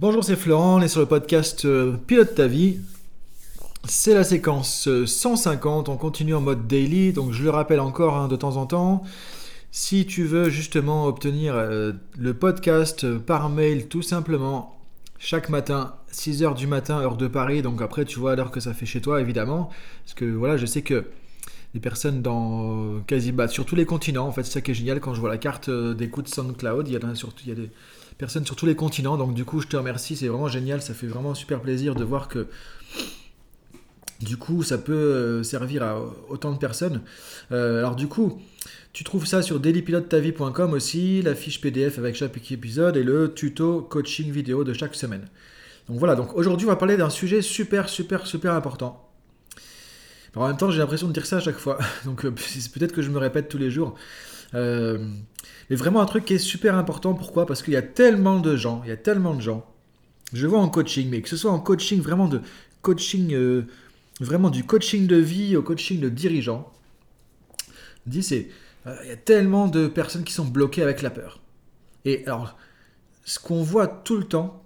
Bonjour, c'est Florent, on est sur le podcast euh, Pilote ta vie. C'est la séquence 150, on continue en mode daily, donc je le rappelle encore hein, de temps en temps. Si tu veux justement obtenir euh, le podcast euh, par mail tout simplement, chaque matin, 6h du matin, heure de Paris, donc après tu vois l'heure que ça fait chez toi évidemment, parce que voilà, je sais que des personnes dans quasi bah, sur tous les continents, en fait c'est ça qui est génial quand je vois la carte d'écoute SoundCloud, il y a surtout il y a des personnes sur tous les continents. Donc du coup, je te remercie, c'est vraiment génial, ça fait vraiment super plaisir de voir que du coup, ça peut euh, servir à autant de personnes. Euh, alors du coup, tu trouves ça sur dailypilotetavie.com aussi, la fiche PDF avec chaque épisode et le tuto coaching vidéo de chaque semaine. Donc voilà, donc aujourd'hui on va parler d'un sujet super super super important. En même temps j'ai l'impression de dire ça à chaque fois, donc euh, peut-être que je me répète tous les jours. Euh, mais vraiment un truc qui est super important. Pourquoi? Parce qu'il y a tellement de gens, il y a tellement de gens. Je vois en coaching, mais que ce soit en coaching vraiment de coaching, euh, vraiment du coaching de vie au coaching de dirigeant. Dis c'est, il y a tellement de personnes qui sont bloquées avec la peur. Et alors, ce qu'on voit tout le temps,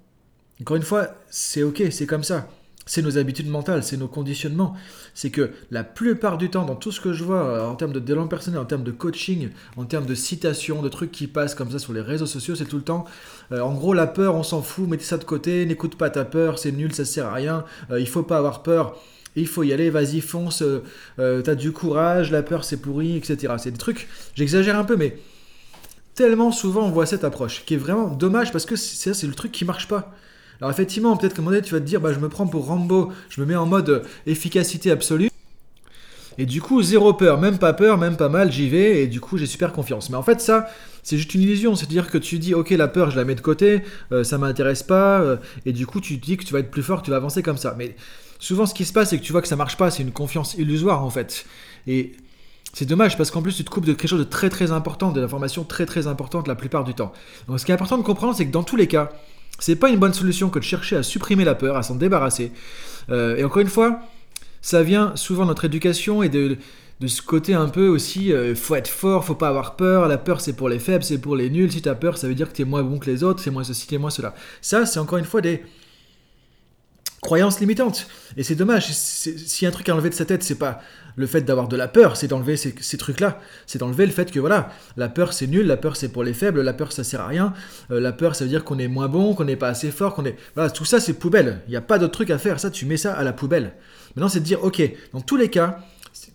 encore une fois, c'est ok, c'est comme ça c'est nos habitudes mentales, c'est nos conditionnements. C'est que la plupart du temps, dans tout ce que je vois euh, en termes de développement personnel, en termes de coaching, en termes de citations, de trucs qui passent comme ça sur les réseaux sociaux, c'est tout le temps. Euh, en gros, la peur, on s'en fout, mettez ça de côté, n'écoute pas ta peur, c'est nul, ça sert à rien, euh, il faut pas avoir peur. Il faut y aller, vas-y, fonce, t'as du courage, la peur c'est pourri, etc. C'est des trucs, j'exagère un peu, mais tellement souvent on voit cette approche, qui est vraiment dommage parce que c'est le truc qui marche pas. Alors effectivement, peut-être qu'à un tu vas te dire, bah, je me prends pour Rambo, je me mets en mode efficacité absolue. Et du coup, zéro peur, même pas peur, même pas mal, j'y vais, et du coup, j'ai super confiance. Mais en fait, ça, c'est juste une illusion. C'est-à-dire que tu dis, ok, la peur, je la mets de côté, euh, ça m'intéresse pas, euh, et du coup, tu te dis que tu vas être plus fort, tu vas avancer comme ça. Mais souvent, ce qui se passe, c'est que tu vois que ça marche pas, c'est une confiance illusoire, en fait. Et c'est dommage parce qu'en plus, tu te coupes de quelque chose de très très important, de l'information très très importante la plupart du temps. Donc, ce qui est important de comprendre, c'est que dans tous les cas, c'est pas une bonne solution que de chercher à supprimer la peur, à s'en débarrasser. Euh, et encore une fois, ça vient souvent de notre éducation et de, ce côté un peu aussi, euh, faut être fort, faut pas avoir peur, la peur c'est pour les faibles, c'est pour les nuls, si tu as peur ça veut dire que tu es moins bon que les autres, c'est moins ceci, t'es moins cela. Ça c'est encore une fois des, croyances limitantes. Et c'est dommage. Si un truc à enlever de sa tête, c'est pas le fait d'avoir de la peur, c'est d'enlever ces, trucs-là. C'est d'enlever le fait que voilà, la peur c'est nul, la peur c'est pour les faibles, la peur ça sert à rien. Euh, la peur ça veut dire qu'on est moins bon, qu'on n'est pas assez fort, qu'on est. Voilà, tout ça c'est poubelle. Il n'y a pas d'autre truc à faire. Ça, tu mets ça à la poubelle. Maintenant, c'est de dire, ok, dans tous les cas,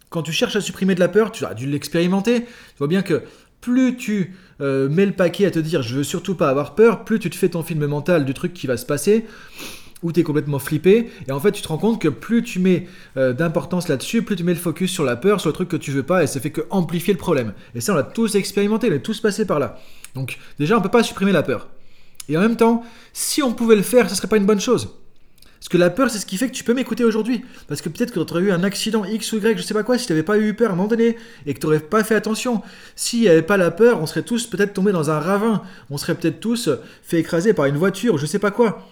quand tu cherches à supprimer de la peur, tu as dû l'expérimenter. Tu vois bien que plus tu euh, mets le paquet à te dire je veux surtout pas avoir peur, plus tu te fais ton film mental du truc qui va se passer, où tu es complètement flippé, et en fait tu te rends compte que plus tu mets euh, d'importance là-dessus, plus tu mets le focus sur la peur, sur le truc que tu veux pas, et ça fait que amplifier le problème. Et ça on l'a tous expérimenté, on est tous passés par là. Donc déjà on peut pas supprimer la peur. Et en même temps, si on pouvait le faire, ce serait pas une bonne chose. Parce que la peur, c'est ce qui fait que tu peux m'écouter aujourd'hui. Parce que peut-être que tu aurais eu un accident X ou Y, je sais pas quoi, si tu n'avais pas eu peur à un moment donné, et que tu n'aurais pas fait attention. S'il n'y avait pas la peur, on serait tous peut-être tombés dans un ravin. On serait peut-être tous fait écraser par une voiture, je sais pas quoi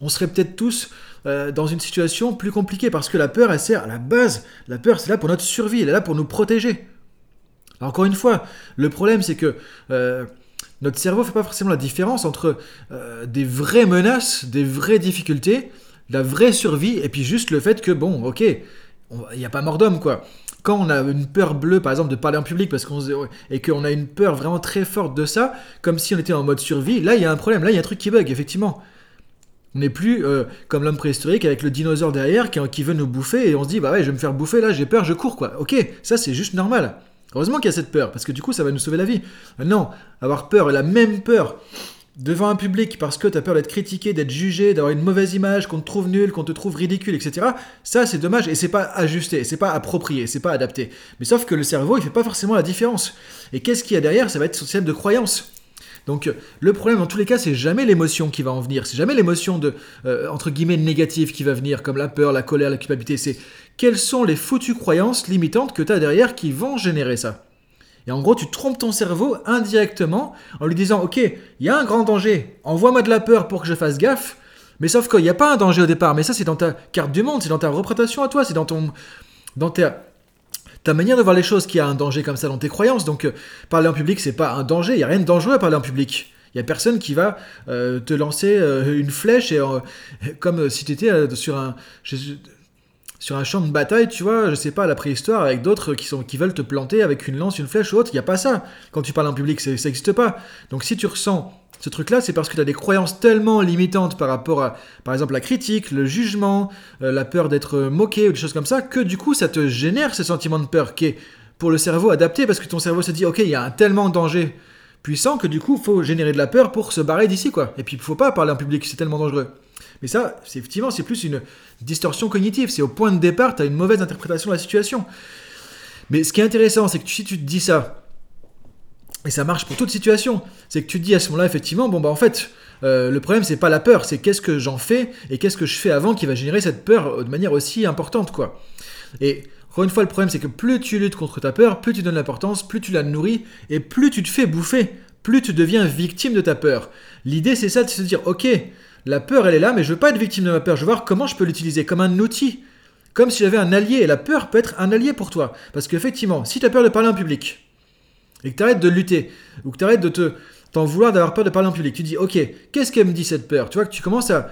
on serait peut-être tous euh, dans une situation plus compliquée parce que la peur, elle sert à la base. La peur, c'est là pour notre survie, elle est là pour nous protéger. encore une fois, le problème, c'est que euh, notre cerveau ne fait pas forcément la différence entre euh, des vraies menaces, des vraies difficultés, la vraie survie, et puis juste le fait que, bon, ok, il n'y a pas mort d'homme, quoi quand on a une peur bleue, par exemple, de parler en public, parce qu'on et qu'on a une peur vraiment très forte de ça, comme si on était en mode survie, là il y a un problème, là il y a un truc qui bug, effectivement. On n'est plus euh, comme l'homme préhistorique avec le dinosaure derrière qui, veut nous bouffer et on se dit bah ouais je vais me faire bouffer là j'ai peur je cours quoi. Ok ça c'est juste normal. Heureusement qu'il y a cette peur parce que du coup ça va nous sauver la vie. Non avoir peur la même peur devant un public parce que tu as peur d'être critiqué, d'être jugé, d'avoir une mauvaise image, qu'on te trouve nul, qu'on te trouve ridicule, etc. Ça, c'est dommage et c'est pas ajusté, c'est pas approprié, c'est pas adapté. Mais sauf que le cerveau, il fait pas forcément la différence. Et qu'est-ce qu'il y a derrière? Ça va être son système de croyance. Donc le problème dans tous les cas, c'est jamais l'émotion qui va en venir, c'est jamais l'émotion de euh, entre guillemets négative qui va venir, comme la peur, la colère, la culpabilité. C'est quelles sont les foutues croyances limitantes que tu as derrière qui vont générer ça. Et en gros, tu trompes ton cerveau indirectement en lui disant Ok, il y a un grand danger, envoie-moi de la peur pour que je fasse gaffe. Mais sauf qu'il n'y a pas un danger au départ, mais ça c'est dans ta carte du monde, c'est dans ta représentation à toi, c'est dans ton, dans ta, ta manière de voir les choses qui a un danger comme ça dans tes croyances. Donc, euh, parler en public, c'est pas un danger. Il y a rien de dangereux à parler en public. Il Il y a personne qui va euh, te lancer euh, une flèche et comme si tu étais sur un sur un champ de bataille, tu vois, je sais pas, la préhistoire, avec d'autres qui, qui veulent te planter avec une lance, une flèche ou autre, il n'y a pas ça. Quand tu parles en public, ça n'existe pas. Donc si tu ressens ce truc-là, c'est parce que tu as des croyances tellement limitantes par rapport à, par exemple, la critique, le jugement, la peur d'être moqué ou des choses comme ça, que du coup, ça te génère ce sentiment de peur qui est pour le cerveau adapté parce que ton cerveau se dit, ok, il y a un tellement danger puissant que du coup, faut générer de la peur pour se barrer d'ici, quoi. Et puis, faut pas parler en public, c'est tellement dangereux. Mais ça, c'est effectivement, c'est plus une distorsion cognitive. C'est au point de départ, tu as une mauvaise interprétation de la situation. Mais ce qui est intéressant, c'est que si tu te dis ça, et ça marche pour toute situation, c'est que tu te dis à ce moment-là, effectivement, bon, bah en fait, euh, le problème, c'est pas la peur, c'est qu'est-ce que j'en fais et qu'est-ce que je fais avant qui va générer cette peur de manière aussi importante, quoi. Et encore une fois, le problème, c'est que plus tu luttes contre ta peur, plus tu donnes l'importance, plus tu la nourris, et plus tu te fais bouffer, plus tu deviens victime de ta peur. L'idée, c'est ça, de se dire, ok, la peur, elle est là, mais je veux pas être victime de ma peur, je veux voir comment je peux l'utiliser comme un outil, comme si j'avais un allié, et la peur peut être un allié pour toi. Parce qu'effectivement, si tu as peur de parler en public, et que tu arrêtes de lutter, ou que tu arrêtes de te t'en vouloir d'avoir peur de parler en public, tu dis, ok, qu'est-ce qu'elle me dit cette peur? Tu vois que tu commences à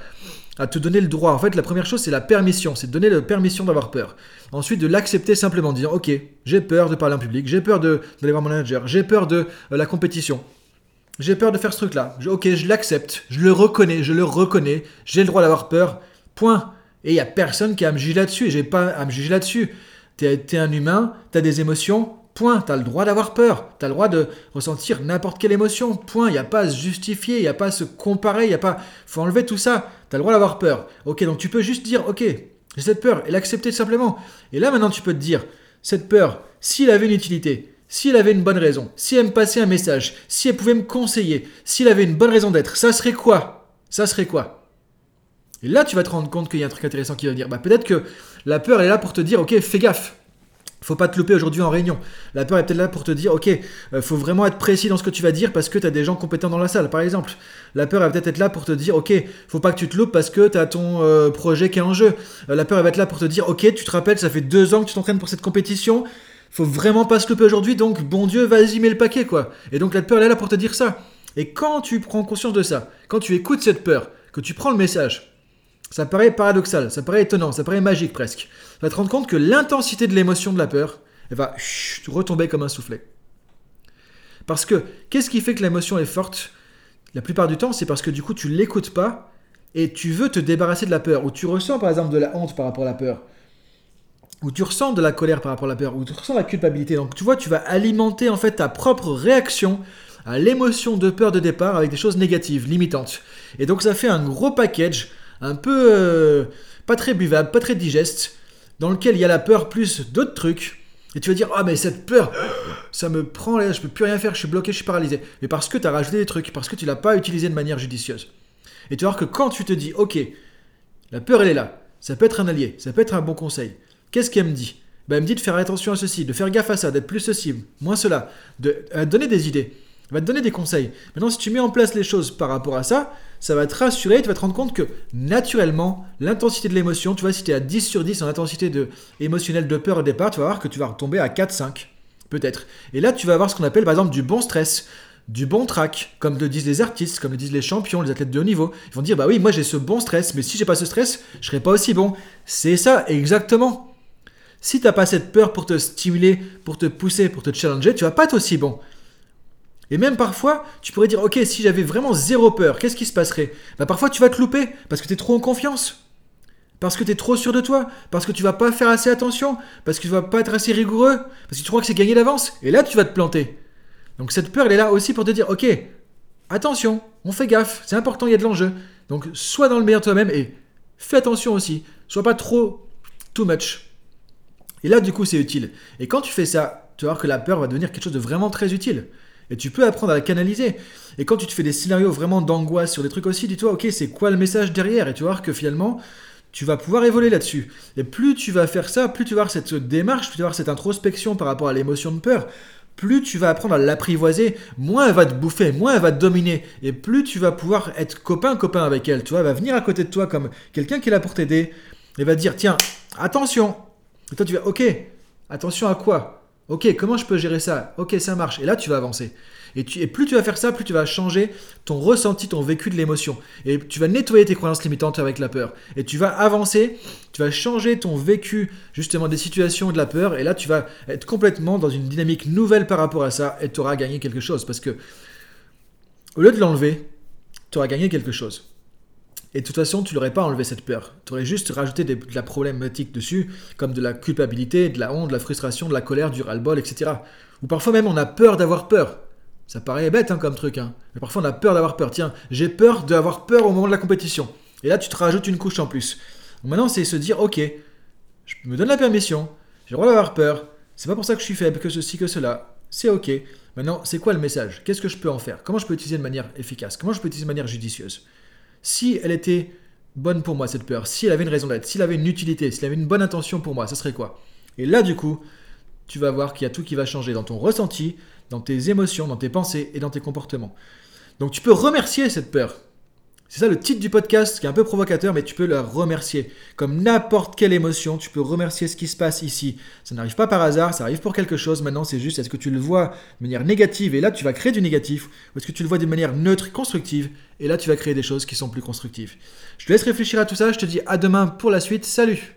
à te donner le droit. En fait, la première chose, c'est la permission, c'est de donner la permission d'avoir peur. Ensuite, de l'accepter simplement, en disant, ok, j'ai peur de parler en public, j'ai peur d'aller voir mon manager, j'ai peur de euh, la compétition, j'ai peur de faire ce truc-là. Ok, je l'accepte, je le reconnais, je le reconnais, j'ai le droit d'avoir peur, point. Et il n'y a personne qui a à me juger là-dessus, et j'ai pas à me juger là-dessus. T'es es un humain, t'as des émotions, Point. T'as le droit d'avoir peur. T'as le droit de ressentir n'importe quelle émotion. Point. Il n'y a pas à se justifier, il n'y a pas à se comparer, il y a pas. faut enlever tout ça. T'as le droit d'avoir peur. Ok, donc tu peux juste dire, ok, j'ai cette peur et l'accepter simplement. Et là maintenant tu peux te dire, cette peur, s'il avait une utilité, s'il avait une bonne raison, si elle me passait un message, si elle pouvait me conseiller, s'il avait une bonne raison d'être, ça serait quoi? Ça serait quoi? Et là tu vas te rendre compte qu'il y a un truc intéressant qui va dire, bah peut-être que la peur elle est là pour te dire, ok, fais gaffe faut pas te louper aujourd'hui en réunion. La peur est peut-être là pour te dire, ok, euh, faut vraiment être précis dans ce que tu vas dire parce que tu as des gens compétents dans la salle, par exemple. La peur va peut-être être là pour te dire, ok, faut pas que tu te loupes parce que tu as ton euh, projet qui est en jeu. Euh, la peur va être là pour te dire, ok, tu te rappelles, ça fait deux ans que tu t'entraînes pour cette compétition, faut vraiment pas se louper aujourd'hui, donc bon Dieu, vas-y, mets le paquet, quoi. Et donc la peur elle est là pour te dire ça. Et quand tu prends conscience de ça, quand tu écoutes cette peur, que tu prends le message, ça paraît paradoxal, ça paraît étonnant, ça paraît magique presque. Tu vas te rendre compte que l'intensité de l'émotion de la peur, elle va retomber comme un soufflet. Parce que qu'est-ce qui fait que l'émotion est forte? La plupart du temps, c'est parce que du coup, tu l'écoutes pas et tu veux te débarrasser de la peur. Ou tu ressens par exemple de la honte par rapport à la peur. Ou tu ressens de la colère par rapport à la peur. Ou tu ressens la culpabilité. Donc tu vois, tu vas alimenter en fait ta propre réaction à l'émotion de peur de départ avec des choses négatives, limitantes. Et donc ça fait un gros package un peu euh, pas très buvable, pas très digeste, dans lequel il y a la peur plus d'autres trucs. Et tu vas dire, ah mais cette peur, ça me prend je peux plus rien faire, je suis bloqué, je suis paralysé. Mais parce que tu as rajouté des trucs, parce que tu l'as pas utilisé de manière judicieuse. Et tu vas voir que quand tu te dis, ok, la peur elle est là, ça peut être un allié, ça peut être un bon conseil. Qu'est-ce qu'elle me dit? Ben, Elle me dit de faire attention à ceci, de faire gaffe à ça, d'être plus ceci, moins cela, de donner des idées. Elle va te donner des conseils. Maintenant, si tu mets en place les choses par rapport à ça, ça va te rassurer, tu vas te rendre compte que naturellement, l'intensité de l'émotion, tu vois, si tu es à 10 sur 10 en intensité émotionnelle de peur au départ, tu vas voir que tu vas retomber à 4, 5, peut-être. Et là, tu vas avoir ce qu'on appelle par exemple du bon stress, du bon track, comme le disent les artistes, comme le disent les champions, les athlètes de haut niveau. Ils vont dire, bah oui, moi j'ai ce bon stress, mais si j'ai pas ce stress, je serai pas aussi bon. C'est ça, exactement. Si tu n'as pas cette peur pour te stimuler, pour te pousser, pour te challenger, tu vas pas être aussi bon. Et même parfois, tu pourrais dire, ok, si j'avais vraiment zéro peur, qu'est-ce qui se passerait? Bah, Parfois, tu vas te louper parce que tu es trop en confiance. Parce que tu es trop sûr de toi, parce que tu vas pas faire assez attention, parce que tu vas pas être assez rigoureux, parce que tu crois que c'est gagné d'avance, et là tu vas te planter. Donc cette peur, elle est là aussi pour te dire, ok, attention, on fait gaffe, c'est important, il y a de l'enjeu. Donc sois dans le meilleur toi-même et fais attention aussi, sois pas trop too much. Et là, du coup, c'est utile. Et quand tu fais ça, tu vas voir que la peur va devenir quelque chose de vraiment très utile. Et tu peux apprendre à la canaliser. Et quand tu te fais des scénarios vraiment d'angoisse sur des trucs aussi, dis-toi, ok, c'est quoi le message derrière? Et tu vas voir que finalement, tu vas pouvoir évoluer là-dessus. Et plus tu vas faire ça, plus tu vas avoir cette démarche, plus tu vas avoir cette introspection par rapport à l'émotion de peur, plus tu vas apprendre à l'apprivoiser, moins elle va te bouffer, moins elle va te dominer, et plus tu vas pouvoir être copain-copain avec elle. Tu vois, elle va venir à côté de toi comme quelqu'un qui est là pour t'aider, et va te dire, tiens, attention. Et toi, tu vas, ok, attention à quoi? Ok, comment je peux gérer ça? Ok, ça marche. Et là, tu vas avancer. Et, tu, et plus tu vas faire ça, plus tu vas changer ton ressenti, ton vécu de l'émotion. Et tu vas nettoyer tes croyances limitantes avec la peur. Et tu vas avancer, tu vas changer ton vécu justement des situations de la peur. Et là, tu vas être complètement dans une dynamique nouvelle par rapport à ça. Et tu auras gagné quelque chose. Parce que au lieu de l'enlever, tu auras gagné quelque chose. Et de toute façon, tu n'aurais pas enlevé cette peur. Tu aurais juste rajouté de la problématique dessus, comme de la culpabilité, de la honte, de la frustration, de la colère, du ras-le-bol, etc. Ou parfois même on a peur d'avoir peur. Ça paraît bête hein, comme truc, hein. mais parfois on a peur d'avoir peur. Tiens, j'ai peur d'avoir peur au moment de la compétition. Et là, tu te rajoutes une couche en plus. Maintenant, c'est se dire, ok, je me donne la permission, j'ai le droit d'avoir peur, c'est pas pour ça que je suis faible, que ceci, que cela, c'est ok. Maintenant, c'est quoi le message? Qu'est-ce que je peux en faire? Comment je peux utiliser de manière efficace? Comment je peux utiliser de manière judicieuse? Si elle était bonne pour moi, cette peur, si elle avait une raison d'être, s'il avait une utilité, s'il avait une bonne intention pour moi, ça serait quoi? Et là, du coup, tu vas voir qu'il y a tout qui va changer dans ton ressenti, dans tes émotions, dans tes pensées et dans tes comportements. Donc tu peux remercier cette peur. C'est ça le titre du podcast qui est un peu provocateur, mais tu peux la remercier. Comme n'importe quelle émotion, tu peux remercier ce qui se passe ici. Ça n'arrive pas par hasard, ça arrive pour quelque chose. Maintenant, c'est juste, est-ce que tu le vois de manière négative? Et là tu vas créer du négatif, ou est-ce que tu le vois de manière neutre, constructive, et là tu vas créer des choses qui sont plus constructives. Je te laisse réfléchir à tout ça, je te dis à demain pour la suite. Salut